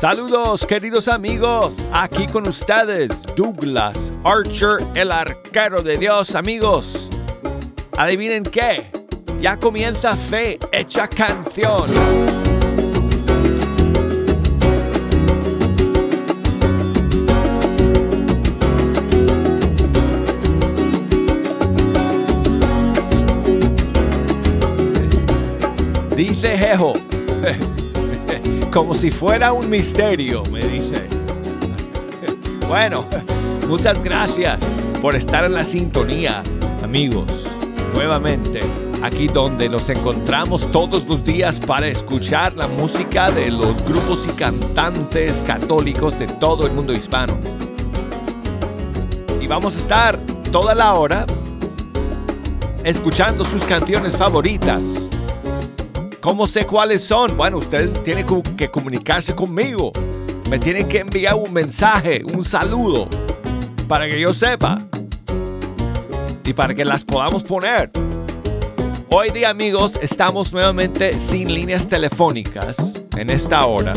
Saludos queridos amigos, aquí con ustedes Douglas Archer, el arquero de Dios amigos. Adivinen qué, ya comienza Fe Hecha Canción. Dice Jeho, como si fuera un misterio, me dice. Bueno, muchas gracias por estar en la sintonía, amigos. Nuevamente, aquí donde nos encontramos todos los días para escuchar la música de los grupos y cantantes católicos de todo el mundo hispano. Y vamos a estar toda la hora escuchando sus canciones favoritas ¿Cómo sé cuáles son? Bueno, usted tiene que comunicarse conmigo. Me tienen que enviar un mensaje, un saludo, para que yo sepa. Y para que las podamos poner. Hoy día amigos, estamos nuevamente sin líneas telefónicas en esta hora.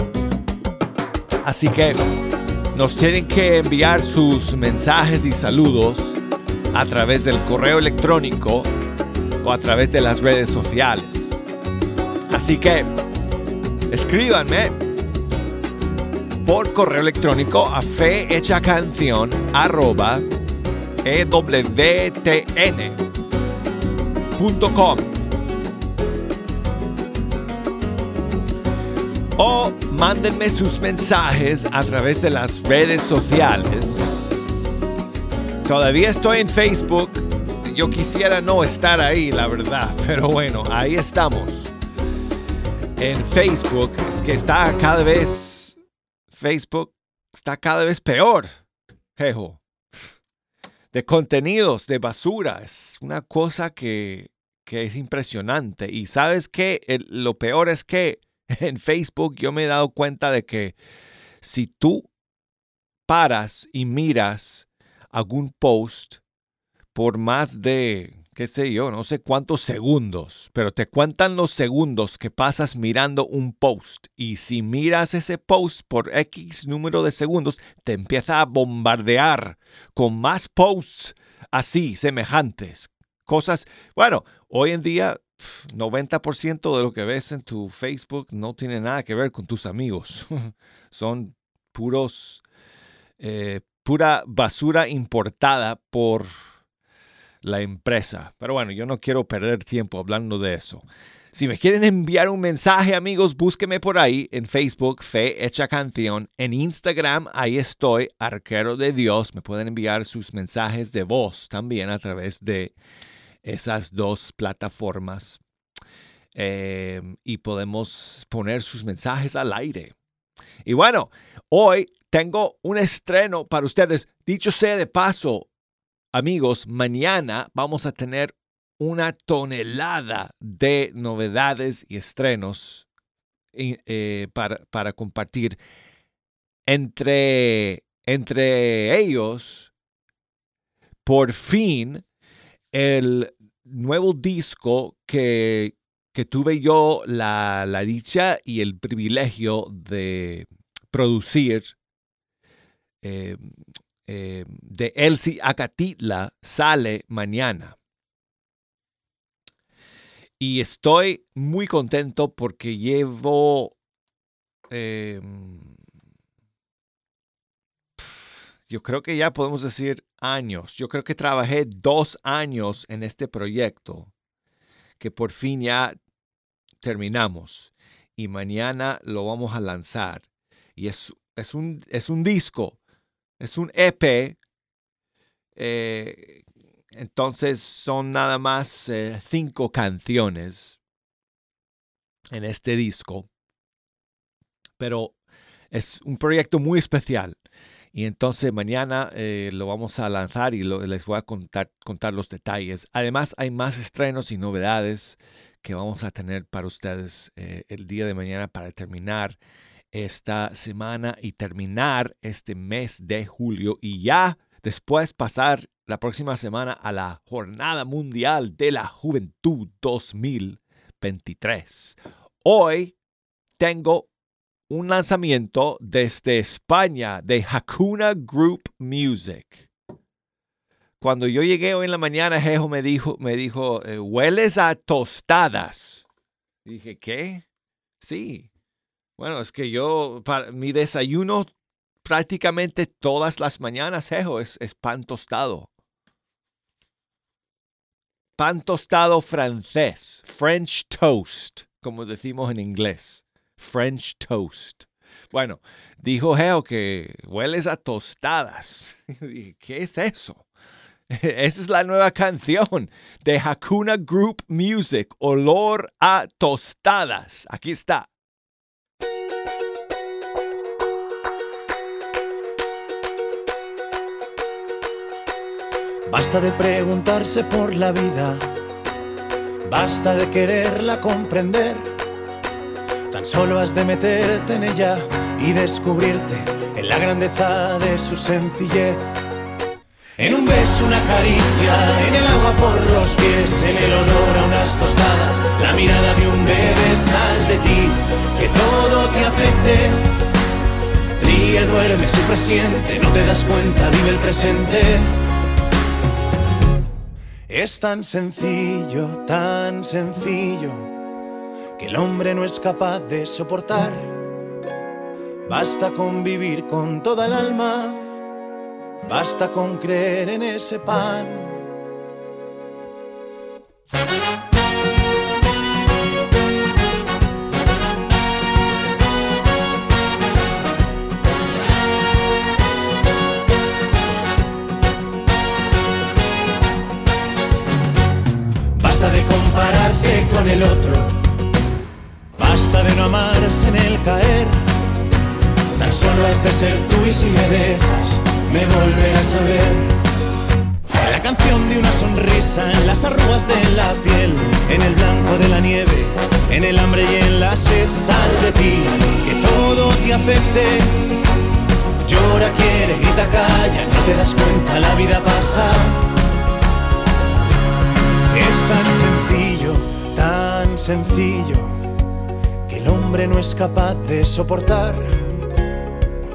Así que nos tienen que enviar sus mensajes y saludos a través del correo electrónico o a través de las redes sociales. Así que escríbanme por correo electrónico a fehechacanción arroba ewtn.com o mándenme sus mensajes a través de las redes sociales. Todavía estoy en Facebook. Yo quisiera no estar ahí, la verdad, pero bueno, ahí estamos en Facebook es que está cada vez, Facebook está cada vez peor, de contenidos, de basura. Es una cosa que, que es impresionante. Y sabes que lo peor es que en Facebook yo me he dado cuenta de que si tú paras y miras algún post por más de qué sé yo, no sé cuántos segundos, pero te cuentan los segundos que pasas mirando un post. Y si miras ese post por X número de segundos, te empieza a bombardear con más posts así, semejantes. Cosas, bueno, hoy en día 90% de lo que ves en tu Facebook no tiene nada que ver con tus amigos. Son puros, eh, pura basura importada por la empresa. Pero bueno, yo no quiero perder tiempo hablando de eso. Si me quieren enviar un mensaje, amigos, búsqueme por ahí en Facebook, Fe Hecha Canción. En Instagram, ahí estoy, Arquero de Dios. Me pueden enviar sus mensajes de voz también a través de esas dos plataformas. Em, y podemos poner sus mensajes al aire. Y bueno, hoy tengo un estreno para ustedes. Dicho sea de paso, Amigos, mañana vamos a tener una tonelada de novedades y estrenos eh, para, compartir. Entre, entre ellos, por fin, el nuevo disco que, tuve yo la, la, dicha y el privilegio de producir eh, eh, de Elsie Acatitla sale mañana. Y estoy muy contento porque llevo... Em, yo creo que ya podemos decir años. Yo creo que trabajé dos años en este proyecto que por fin ya terminamos. Y mañana lo vamos a lanzar. Y es, es, un, es un disco es un EP. Eh, entonces son nada más eh, cinco canciones en este disco. Pero es un proyecto muy especial. Y entonces mañana eh, lo vamos a lanzar y les voy a contar, contar los detalles. Además hay más estrenos y novedades que vamos a tener para ustedes el día de mañana para terminar esta semana y terminar este mes de julio y ya después pasar la próxima semana a la Jornada Mundial de la Juventud 2023. Hoy tengo un lanzamiento desde España de Hakuna Group Music. Cuando yo llegué hoy en la mañana, Jejo me dijo, me dijo, eh, hueles a tostadas. dije, ¿qué? Sí. Bueno, es que yo, para mi desayuno prácticamente todas las mañanas, Jejo, es, pan tostado. Pan tostado francés, French toast, como decimos en inglés. French toast. Bueno, dijo Geo que hueles a tostadas. ¿qué es eso? Esa es la nueva canción de Hakuna Group Music, Olor a Tostadas. Aquí está. Basta de preguntarse por la vida, basta de quererla comprender. Tan solo has de meterte en ella y descubrirte en la grandeza de su sencillez. En un beso, una caricia, en el agua por los pies, en el olor a unas tostadas, la mirada de un bebé, sal de ti, que todo te afecte. Ríe, duerme, sufre, siente, no te das cuenta, vive el presente. Es tan sencillo, tan sencillo, que el hombre no es capaz de soportar. Basta con vivir con toda el alma Basta con creer en ese pan. Tú y si me dejas me volverás a ver. La canción de una sonrisa en las arrugas de la piel, en el blanco de la nieve, en el hambre y en la sed, sal de ti, que todo te afecte. Llora, quiere, grita, calla, no te das cuenta, la vida pasa. Es tan sencillo, tan sencillo, que el hombre no es capaz de soportar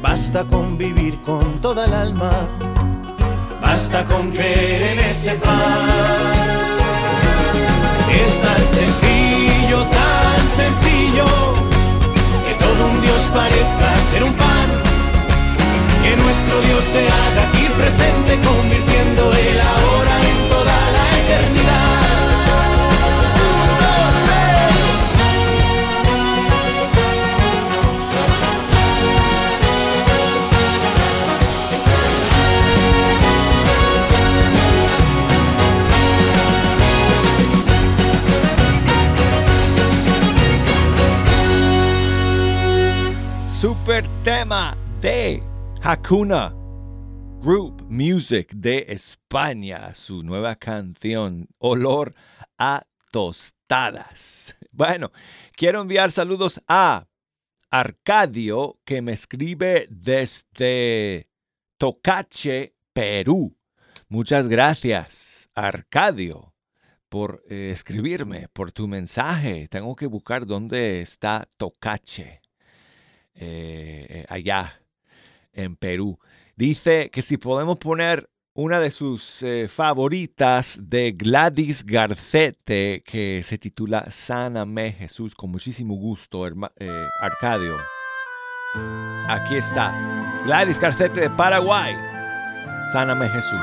Basta con vivir con toda el alma, basta con creer en ese pan. Es tan sencillo, tan sencillo, que todo un Dios parezca ser un pan. Que nuestro Dios se haga aquí presente, convirtiendo el ahora en toda la eternidad. Tema de Hakuna Group Music de España, su nueva canción Olor a Tostadas. Bueno, quiero enviar saludos a Arcadio que me escribe desde Tocache, Perú. Muchas gracias, Arcadio, por eh, escribirme, por tu mensaje. Tengo que buscar dónde está Tocache. Eh, eh, allá en Perú. Dice que si podemos poner una de sus eh, favoritas de Gladys Garcete que se titula Sáname Jesús con muchísimo gusto, Arcadio. Aquí está. Gladys Garcete de Paraguay. Sáname Jesús.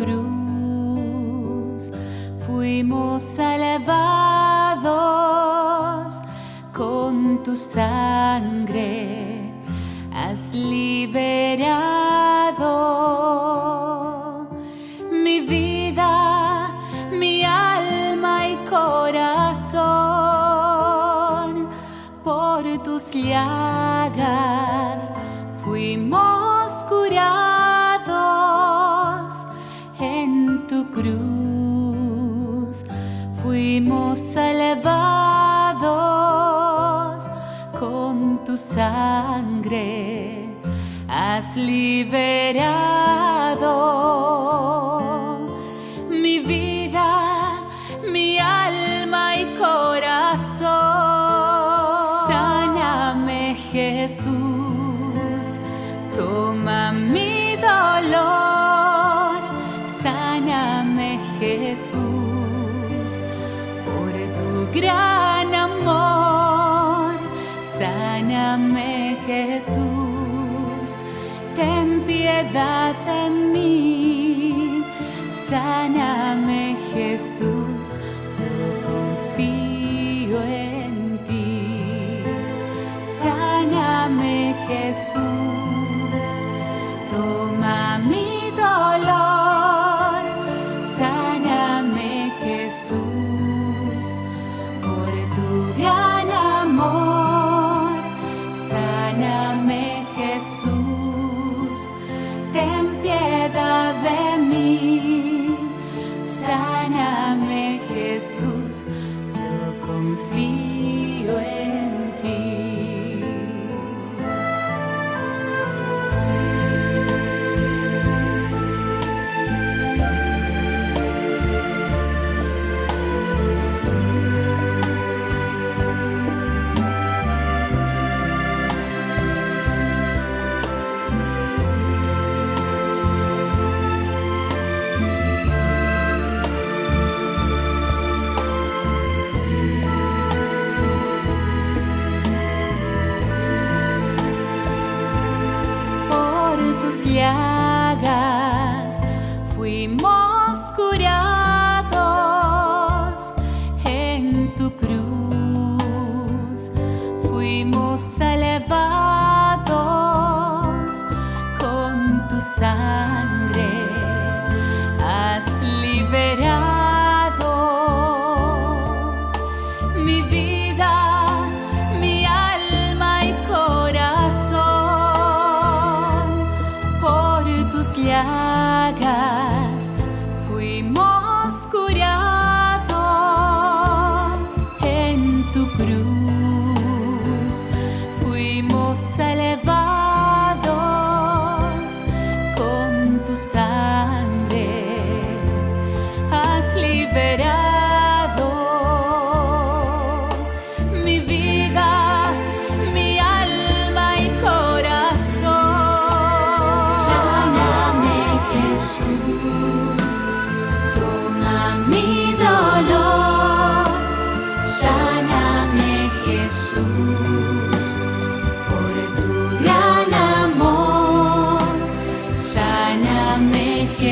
cruz fuimos elevados con tu sangre, has liberado. elevados con tu sangre, has liberado. piedad de mí. Sáname Jesús, yo confío en ti. Sáname Jesús.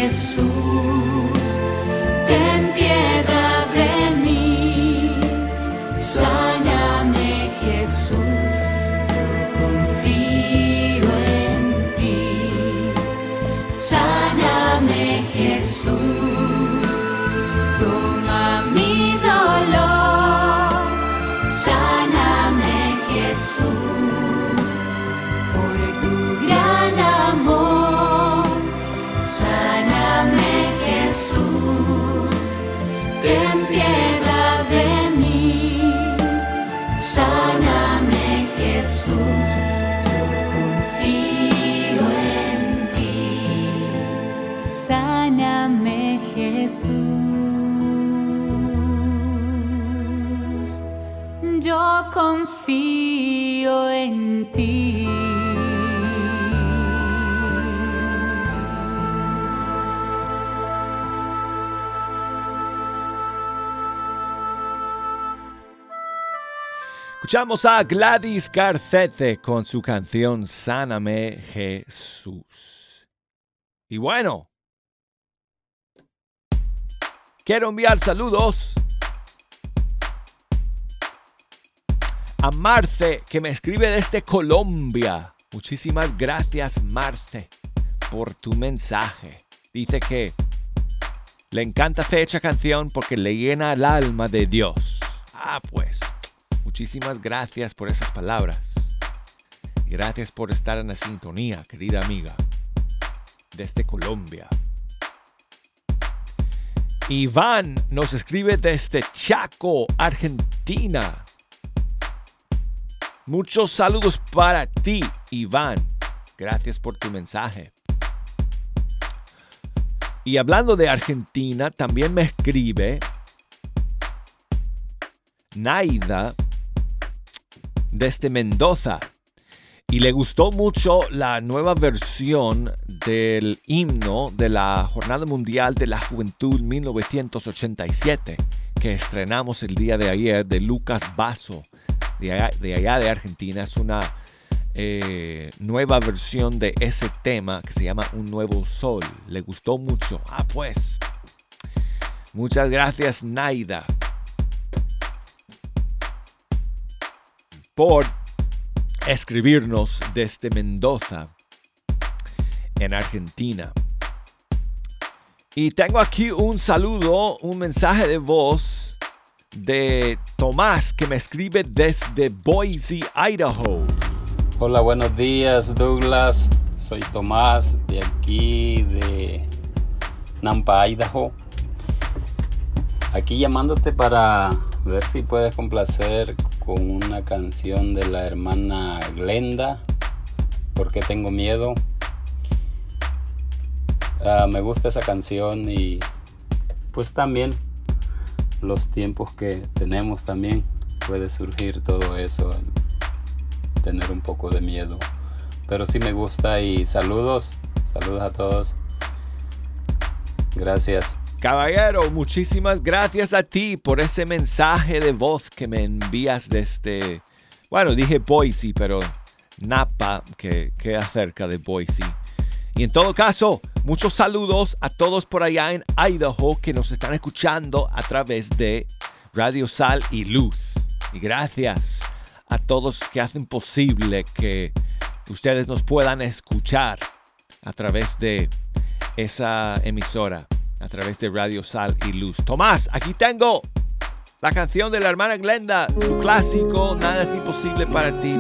Jesús. Escuchamos a Gladys Garcete con su canción Sáname Jesús. Y bueno, quiero enviar saludos a Marce que me escribe desde Colombia. Muchísimas gracias Marce por tu mensaje. Dice que le encanta esta canción porque le llena el alma de Dios. Ah, pues, muchísimas gracias por esas palabras. Gracias por estar en la sintonía, querida amiga, desde Colombia. Iván nos escribe desde Chaco, Argentina. Muchos saludos para ti, Iván. Gracias por tu mensaje. Y hablando de Argentina, también me escribe Naida desde Mendoza. Y le gustó mucho la nueva versión del himno de la Jornada Mundial de la Juventud 1987 que estrenamos el día de ayer de Lucas Basso de allá de, Argentina. Es una eh, nueva versión de ese tema que se llama Un Nuevo Sol. Le gustó mucho. Ah, pues. Muchas gracias, Naida. Por escribirnos desde Mendoza, en Argentina. Y tengo aquí un saludo, un mensaje de voz de Tomás que me escribe desde Boise, Idaho. Hola, buenos días Douglas. Soy Tomás de aquí de Nampa, Idaho. Aquí llamándote para ver si puedes complacer con una canción de la hermana Glenda. Porque tengo miedo. Ah, me gusta esa canción y pues también los tiempos que tenemos también puede surgir todo eso, tener un poco de miedo. Pero sí me gusta y saludos, saludos a todos. Gracias. Caballero, muchísimas gracias a ti por ese mensaje de voz que me envías desde, bueno, dije Boise, pero Napa, que queda cerca de Boise. Y en todo caso, muchos saludos a todos por allá en Idaho que nos están escuchando a través de Radio Sal y Luz. Y gracias a todos que hacen posible que ustedes nos puedan escuchar a través de esa emisora, a través de Radio Sal y Luz. Tomás, aquí tengo la canción de la hermana Glenda, su clásico, Nada es imposible para ti.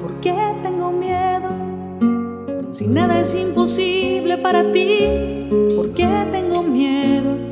¿Por qué tengo miedo? Si nada es imposible para ti, ¿por qué tengo miedo?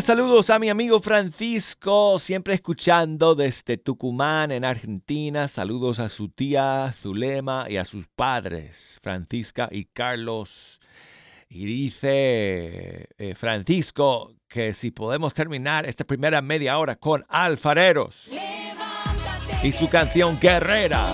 Saludos a mi amigo Francisco, siempre escuchando desde Tucumán, en Argentina. Saludos a su tía Zulema y a sus padres, Francisca y Carlos. Y dice eh, Francisco que si podemos terminar esta primera media hora con Alfareros y su canción Guerrera.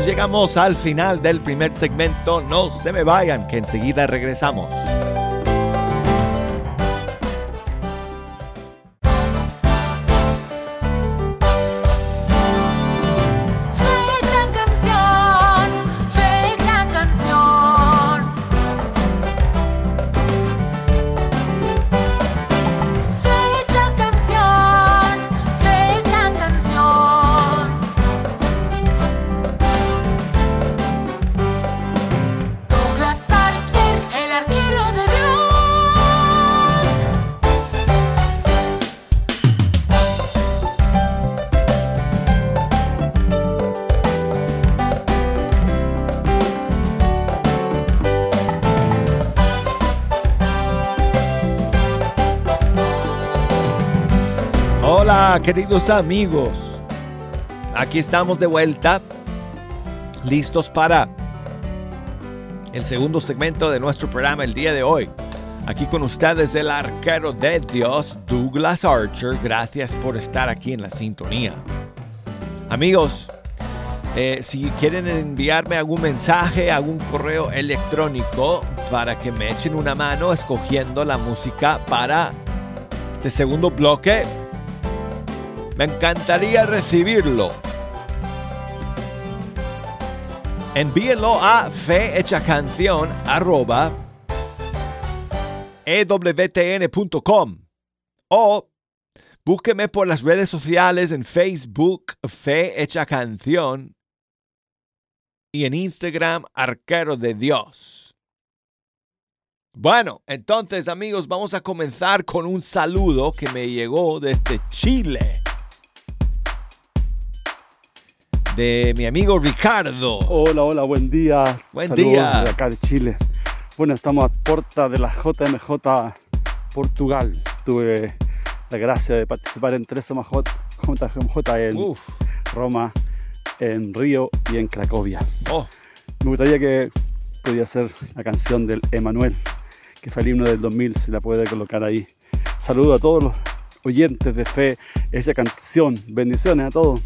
Llegamos al final del primer segmento. No se me vayan, que enseguida regresamos. Queridos amigos. Aquí estamos de vuelta, listos para el segundo segmento de nuestro programa el día de hoy. Aquí con ustedes el arquero de Dios, Douglas Archer. Gracias por estar aquí en la sintonía. Amigos, eh, si quieren enviarme algún mensaje, algún correo electrónico para que me echen una mano escogiendo la música para este segundo bloque, me encantaría recibirlo. Envíenlo a fehechacanción ewtn.com o búsqueme por las redes sociales en Facebook Fe Canción y en Instagram Arquero de Dios. Bueno, entonces amigos, vamos a comenzar con un saludo que me llegó desde Chile. De mi amigo Ricardo. Hola, hola, buen día. Buen Saludos día. De acá de Chile. Bueno, estamos a puerta de la JMJ Portugal. Tuve la gracia de participar en tres JMJ en Uf, Roma, en Río y en Cracovia. oh, Me gustaría que pudiera ser la canción del Emanuel, que fue el himno del 2000, si la puede colocar ahí. Saludo a todos los oyentes de fe, esa canción. Bendiciones a todos.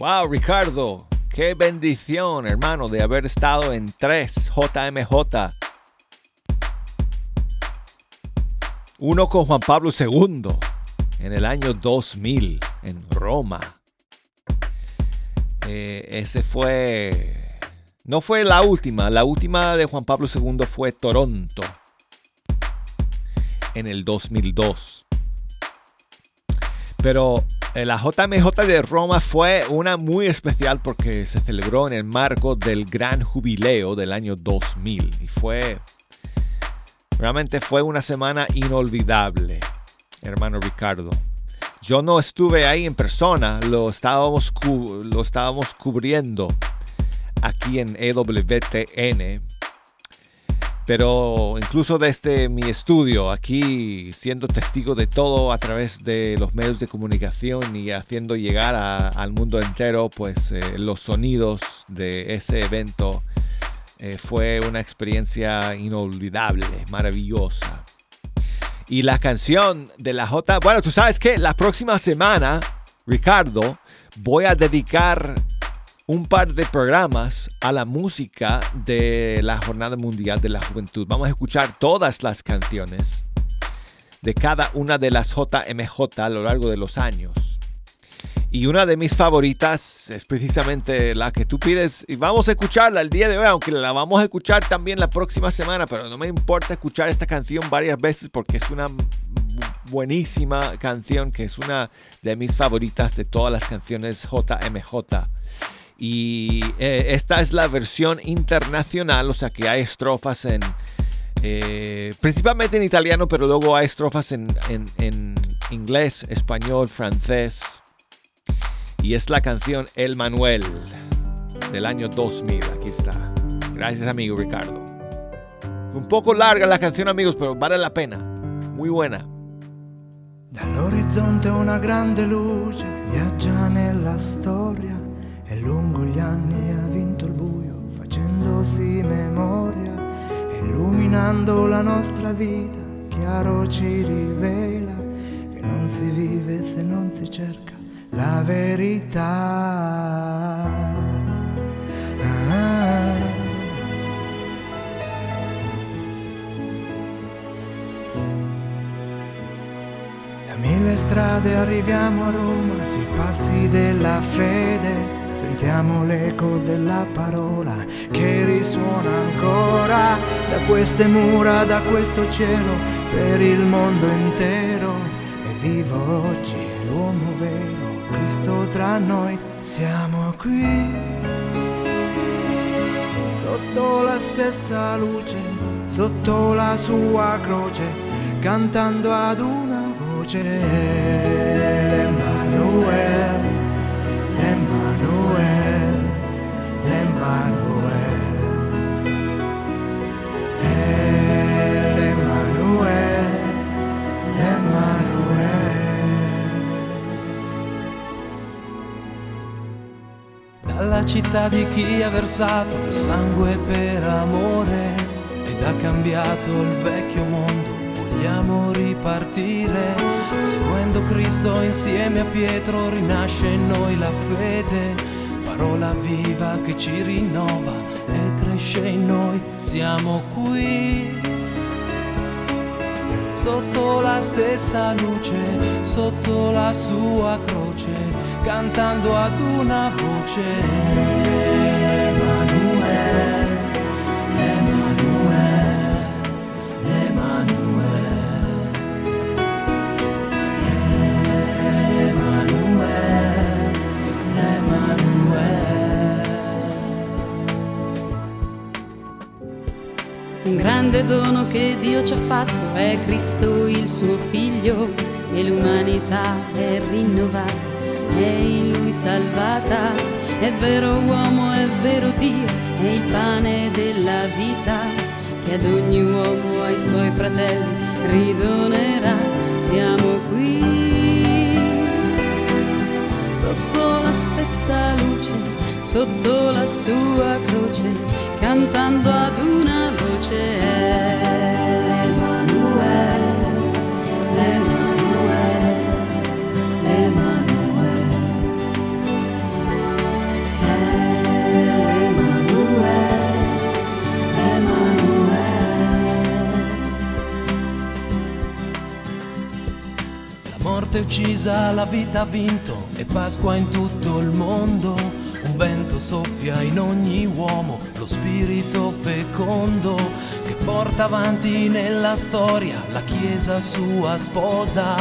Wow, Ricardo. Qué bendición, hermano, de haber estado en tres JMJ. Uno con Juan Pablo II en el año 2000 en Roma. Eh, ese fue... No fue la última, la última de Juan Pablo II fue Toronto en el 2002. Pero la JMJ de Roma fue una muy especial porque se celebró en el marco del gran jubileo del año 2000 y fue realmente fue una semana inolvidable, hermano Ricardo. Yo no estuve ahí en persona, lo estábamos, lo estábamos cubriendo aquí en EWTN. Pero incluso desde mi estudio, aquí siendo testigo de todo a través de los medios de comunicación y haciendo llegar a- al mundo entero pues eh, los sonidos de ese evento, eh, fue una experiencia inolvidable, maravillosa. Y la canción de la J, bueno, tú sabes que la próxima semana, Ricardo, voy a dedicar un par de programas a la música de la Jornada Mundial de la Juventud. Vamos a escuchar todas las canciones de cada una de las JMJ a lo largo de los años. Y una de mis favoritas es precisamente la que tú pides. Y vamos a escucharla el día de hoy, aunque la vamos a escuchar también la próxima semana. Pero no me importa escuchar esta canción varias veces porque es una bu- buenísima canción que es una de mis favoritas de todas las canciones JMJ. Y eh, esta es la versión internacional, o sea que hay estrofas en, eh, principalmente en italiano, pero luego hay estrofas en, en- inglés, español, francés. Y es la canción El Manuel del año 2000. Aquí está. Gracias, amigo Ricardo. Un poco larga la canción, amigos, pero vale la pena. Muy buena. lungo gli anni ha vinto il buio, facendosi memoria, illuminando la nostra vita, chiaro ci rivela che non si vive se non si cerca la verità. Ah. Da mille strade arriviamo a Roma sui passi della fede Sentiamo l'eco della parola che risuona ancora da queste mura, da questo cielo, per il mondo intero. E vivo oggi l'uomo vero, Cristo tra noi, siamo qui. Sotto la stessa luce, sotto la sua croce, cantando ad una voce. L'Emanuele, Dalla città di chi ha versato il sangue per amore ed ha cambiato il vecchio mondo, vogliamo ripartire. Seguendo Cristo insieme a Pietro rinasce in noi la fede, parola viva che ci rinnova e cresce in noi. Siamo qui sotto la stessa luce, sotto la sua croce, cantando ad una voce. Emanuele, Emanuele, Emanuele. Emanuele, Emanuele. Un grande dono che Dio ci ha fatto è Cristo il suo figlio e l'umanità è rinnovata, è in lui salvata. È vero uomo, è vero Dio, è il pane della vita che ad ogni uomo, ai suoi fratelli, ridonerà. Siamo qui sotto la stessa luce, sotto la sua croce, cantando ad una voce. Morte uccisa, la vita ha vinto e Pasqua in tutto il mondo. Un vento soffia in ogni uomo, lo spirito fecondo che porta avanti nella storia la Chiesa sua sposa.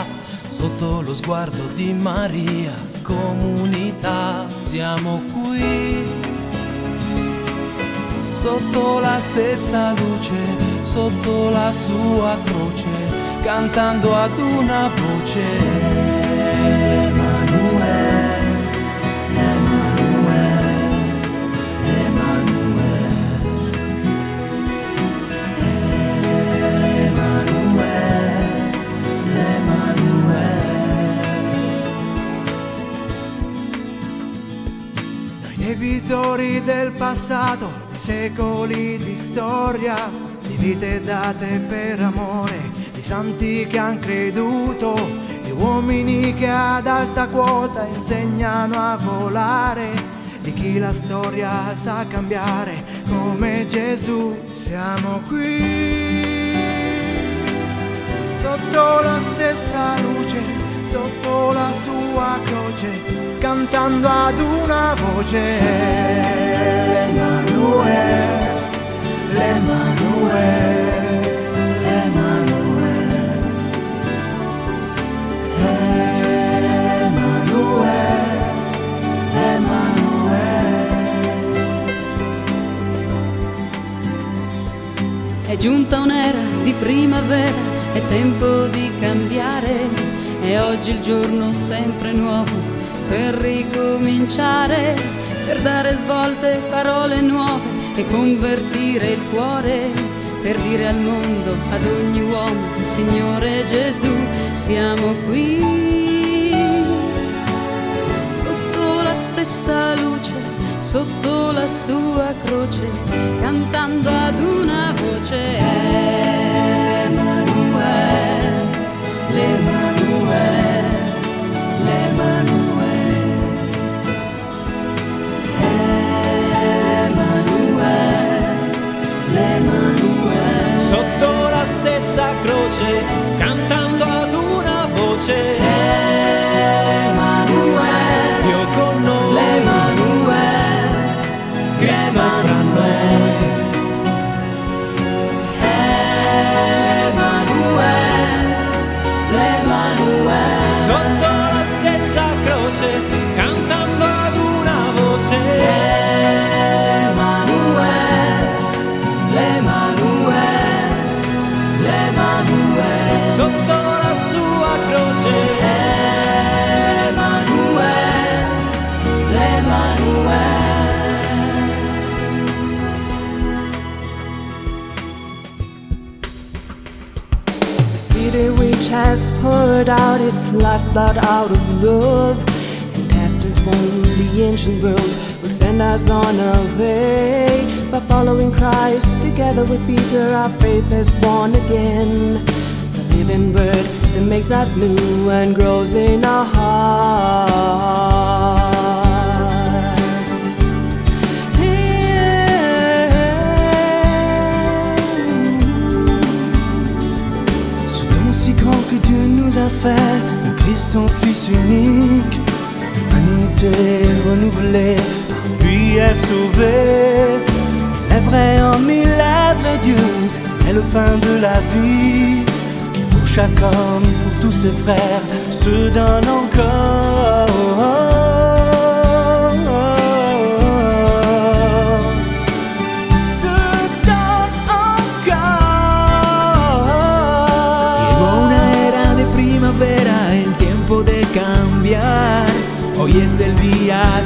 Sotto lo sguardo di Maria, comunità, siamo qui sotto la stessa luce, sotto la sua croce, cantando ad una voce. Emanuele, Emanuele, Emanuele. Emanuele, Emanuele. Noi debitori del passato, di secoli di storia, di vite date per amore, santi che han creduto, di uomini che ad alta quota insegnano a volare, di chi la storia sa cambiare come Gesù. Siamo qui sotto la stessa luce, sotto la sua croce, cantando ad una voce. L'Emanuele, l'Emanuele. È giunta un'era di primavera, è tempo di cambiare. È oggi il giorno sempre nuovo per ricominciare, per dare svolte, parole nuove e convertire il cuore, per dire al mondo, ad ogni uomo, Signore Gesù, siamo qui. Sotto la stessa luce, sotto la sua croce, cantando ad una voce. Emanuele, l'Emanuele, l'Emanuele. Emanuele, l'Emanuele. Sotto la stessa croce, cantando ad una voce. time its out of love. And asked if only the ancient world will send us on our way. By following Christ together with Peter, our faith is born again. The living word that makes us new and grows in our hearts. Fait, son Fils unique, l'humanité renouvelée, lui est sauvée. Il est vrai en mille, est vrai Dieu, est le pain de la vie, qui pour chaque homme, pour tous ses frères, se donne encore.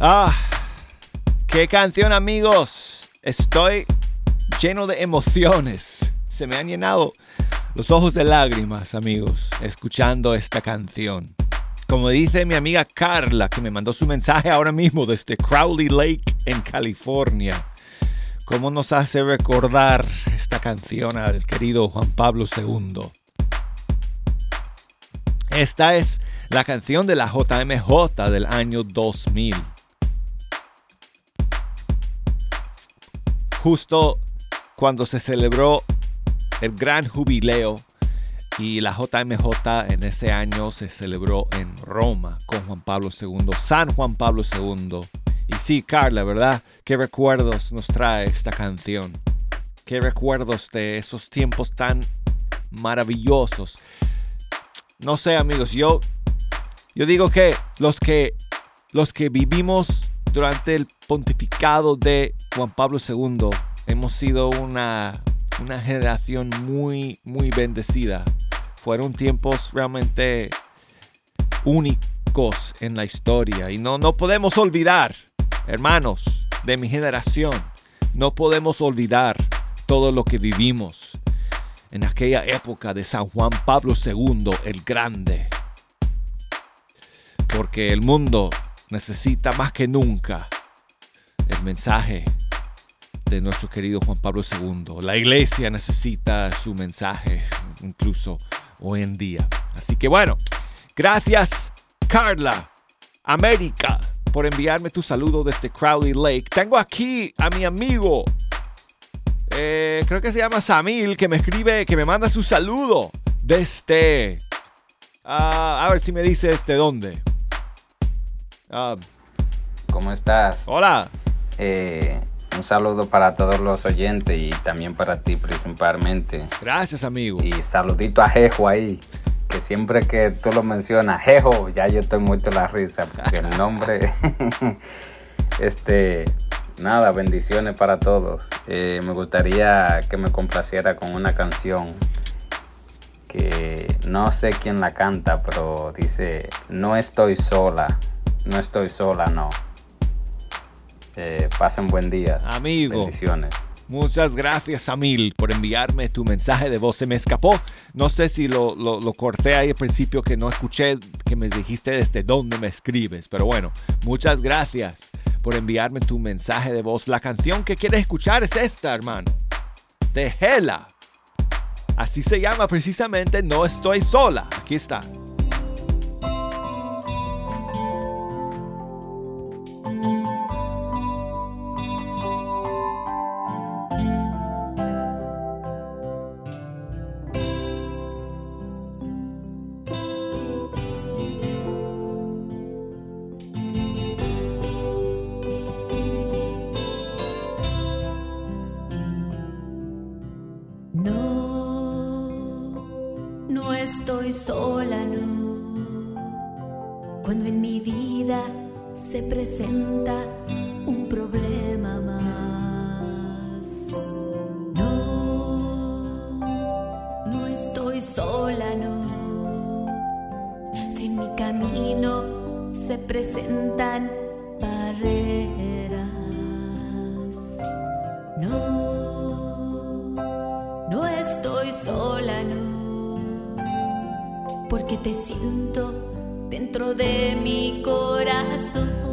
Ah, qué canción amigos. Estoy lleno de emociones. Se me han llenado los ojos de lágrimas, amigos, escuchando esta canción. Como dice mi amiga Carla, que me mandó su mensaje ahora mismo desde Crowley Lake, en California. ¿Cómo nos hace recordar esta canción al querido Juan Pablo II? Esta es la canción de la JMJ del año 2000. Justo cuando se celebró el gran jubileo y la JMJ en ese año se celebró en Roma con Juan Pablo II, San Juan Pablo II. Y sí, Carla, ¿verdad? ¿Qué recuerdos nos trae esta canción? ¿Qué recuerdos de esos tiempos tan maravillosos? No sé, amigos, yo yo digo que los que los que vivimos durante el pontificado de Juan Pablo II hemos sido una una generación muy muy bendecida. Fueron tiempos realmente únicos en la historia y no no podemos olvidar, hermanos de mi generación, no podemos olvidar todo lo que vivimos en aquella época de San Juan Pablo II el Grande. Porque el mundo necesita más que nunca el mensaje de nuestro querido Juan Pablo II. La iglesia necesita su mensaje incluso hoy en día. Así que bueno, gracias Carla, América, por enviarme tu saludo desde Crowley Lake. Tengo aquí a mi amigo eh, creo que se llama Samil, que me escribe, que me manda su saludo desde... ah, a ver si me dice desde dónde. Ah, ¿Cómo estás? hola. Eh, un saludo para todos los oyentes y también para ti principalmente. Gracias, amigo. Y saludito a Jejo ahí, que siempre que tú lo mencionas, Jejo, ya yo estoy muerto la risa, porque el nombre, este, nada, bendiciones para todos. Eh, me gustaría que me complaciera con una canción que no sé quién la canta, pero dice, no estoy sola, no estoy sola, no. Eh, pasen buen día. Amigo. Bendiciones. Muchas gracias, Amil, por enviarme tu mensaje de voz. Se me escapó. No sé si lo, lo- lo corté ahí al principio, que no escuché que me dijiste desde dónde me escribes. Pero bueno, muchas gracias por enviarme tu mensaje de voz. La canción que quieres escuchar es esta, hermano. De Hela. Así se llama precisamente No estoy sola. Aquí está. Estoy sola, no. Cuando en mi vida se presenta un problema más. No, no estoy sola, no. Si en mi camino se presentan barreras. No, no estoy sola, porque te siento dentro de mi corazón.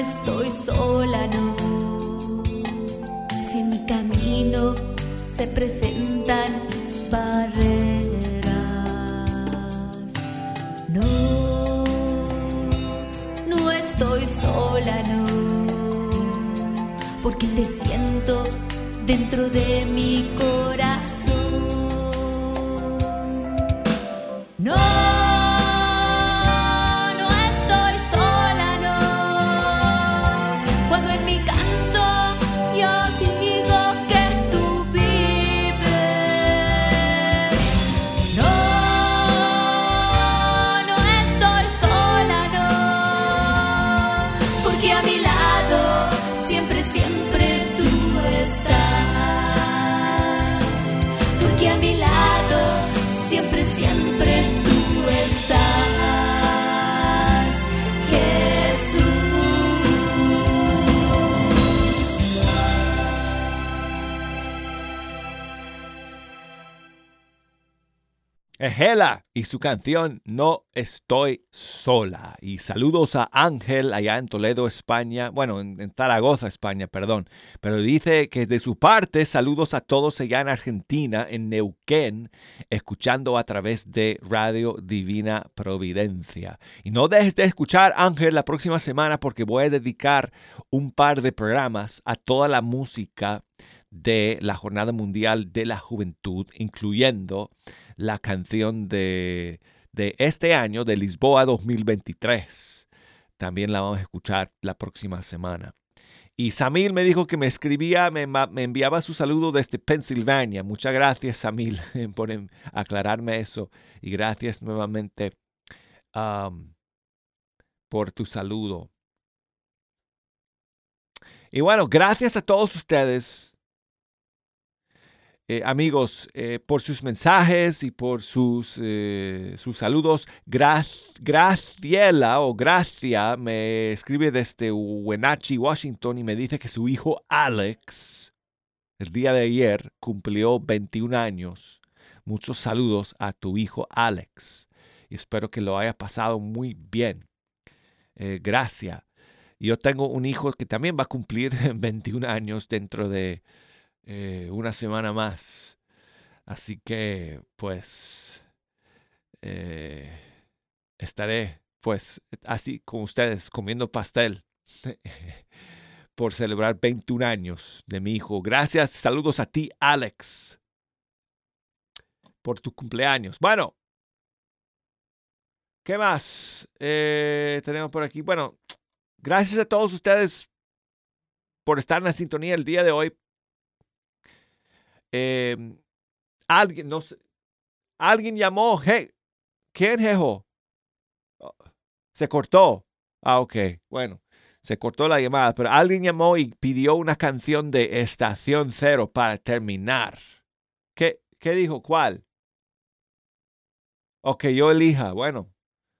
Estoy sola, no. Si en mi camino se presentan barreras. No, no estoy sola, no. Porque te siento dentro de mi corazón. No, Hela y su canción No estoy sola. Y saludos a Ángel allá en Toledo, España. Bueno, en, en Zaragoza, España, perdón. Pero dice que de su parte, saludos a todos allá en Argentina, en Neuquén, escuchando a través de Radio Divina Providencia. Y no dejes de escuchar, Ángel, la próxima semana porque voy a dedicar un par de programas a toda la música de la Jornada Mundial de la Juventud, incluyendo la canción de, de este año, de Lisboa 2023. también la vamos a escuchar la próxima semana. Y Samil me dijo que me escribía, me, me enviaba su saludo desde Pensilvania. Muchas gracias, Samil, por aclararme eso. Y gracias nuevamente am, por tu saludo. Y bueno, gracias a todos ustedes, eh, amigos, eh, por sus mensajes y por sus, eh, sus saludos. Gra- Graciela o Gracia me escribe desde Wenatchee, Washington, y me dice que su hijo Alex, el día de ayer, cumplió 21 años. Muchos saludos a tu hijo Alex. Y espero que lo haya pasado muy bien. Gracias. Yo tengo un hijo que también va a cumplir 21 años dentro de eh, una semana más. Así que, pues, eh, estaré, pues, así con ustedes comiendo pastel por celebrar 21 años de mi hijo. Gracias, saludos a ti, Alex, por tu cumpleaños. Bueno, ¿qué más eh, tenemos por aquí? Bueno, gracias a todos ustedes por estar en la sintonía el día de hoy. Eh, alguien, no sé, alguien llamó, hey, ¿quién jejo? Oh, Se cortó. Ah, ok, bueno, se cortó la llamada, pero alguien llamó y pidió una canción de Estación Cero para terminar. ¿Qué, qué dijo? ¿Cuál? Ok, yo elija. Bueno,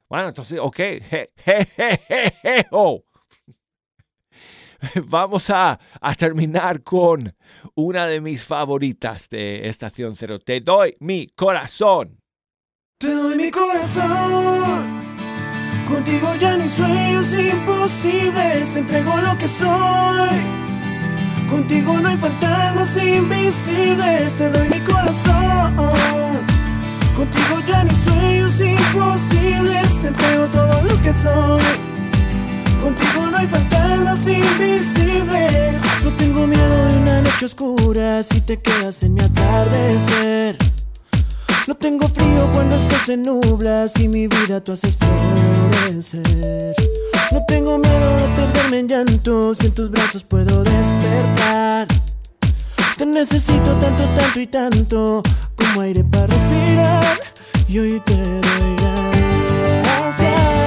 bueno, entonces, ok, je, je, je, oh. Vamos a, a terminar con una de mis favoritas de Estación Cero. Te doy mi corazón. Te doy mi corazón. Contigo ya ni sueños imposibles. Te entrego lo que soy. Contigo no hay fantasmas invisibles. Te doy mi corazón. Contigo ya ni sueños imposibles. Te entrego todo lo que soy. Contigo no hay fantasmas invisibles. No tengo miedo de una noche oscura si te quedas en mi atardecer. No tengo frío cuando el sol se nubla si mi vida tú haces florecer. No tengo miedo de perderme en llanto si en tus brazos puedo despertar. Te necesito tanto, tanto y tanto como aire para respirar. Y hoy te doy gracias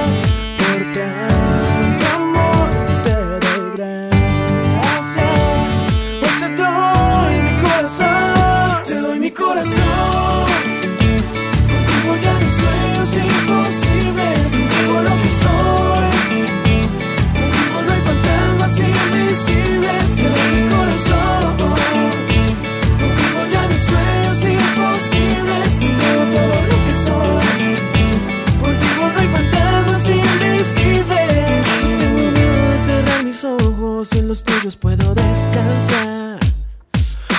los tuyos puedo descansar.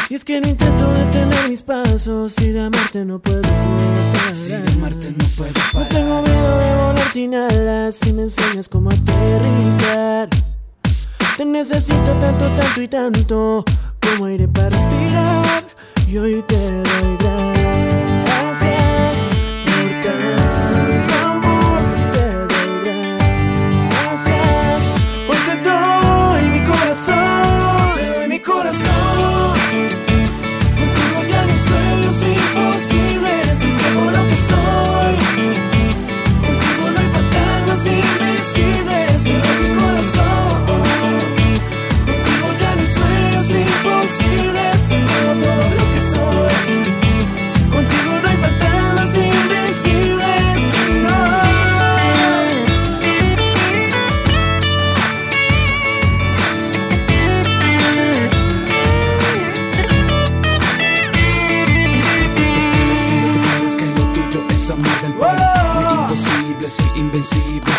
Y es que no intento detener mis pasos y de amarte no puedo parar. Si de amarte no puedo No parar. tengo miedo de volar sin alas si me enseñas cómo aterrizar. Te necesito tanto, tanto y tanto como aire para respirar. Y hoy te doy gracias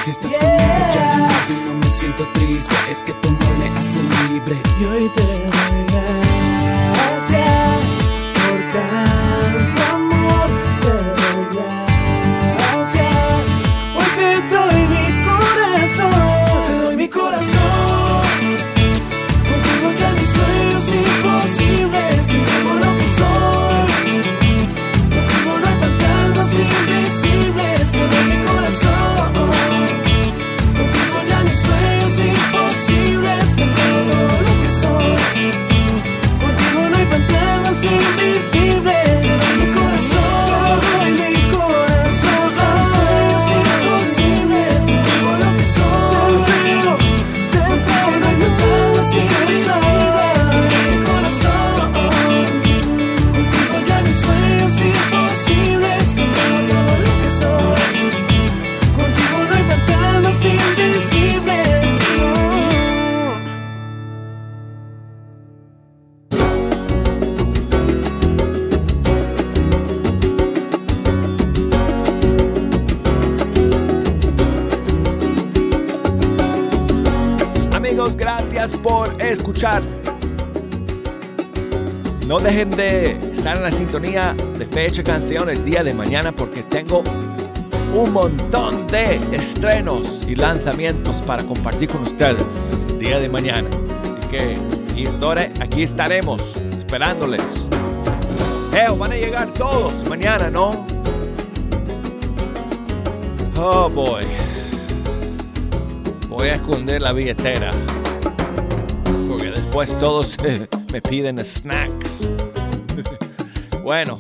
Si estás conmigo ya nado y no me siento triste. Es que tu amor me hace libre. Y hoy te doy gracias sintonía de Fecha Canción el día de mañana porque tengo un montón de estrenos y lanzamientos para compartir con ustedes el día de mañana. Así que aquí, estaremos esperándoles. Eh, van a llegar todos mañana, ¿no? Oh boy. Voy a esconder la billetera. Porque después todos me piden snacks. Bueno,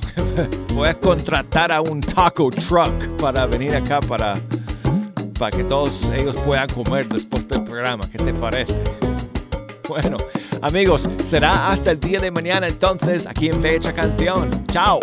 a contratar a un taco truck para venir acá para, para que todos ellos puedan comer después del programa. ¿Qué te parece? Bueno, amigos, será hasta el día de mañana entonces aquí en Fecha Canción. Chao.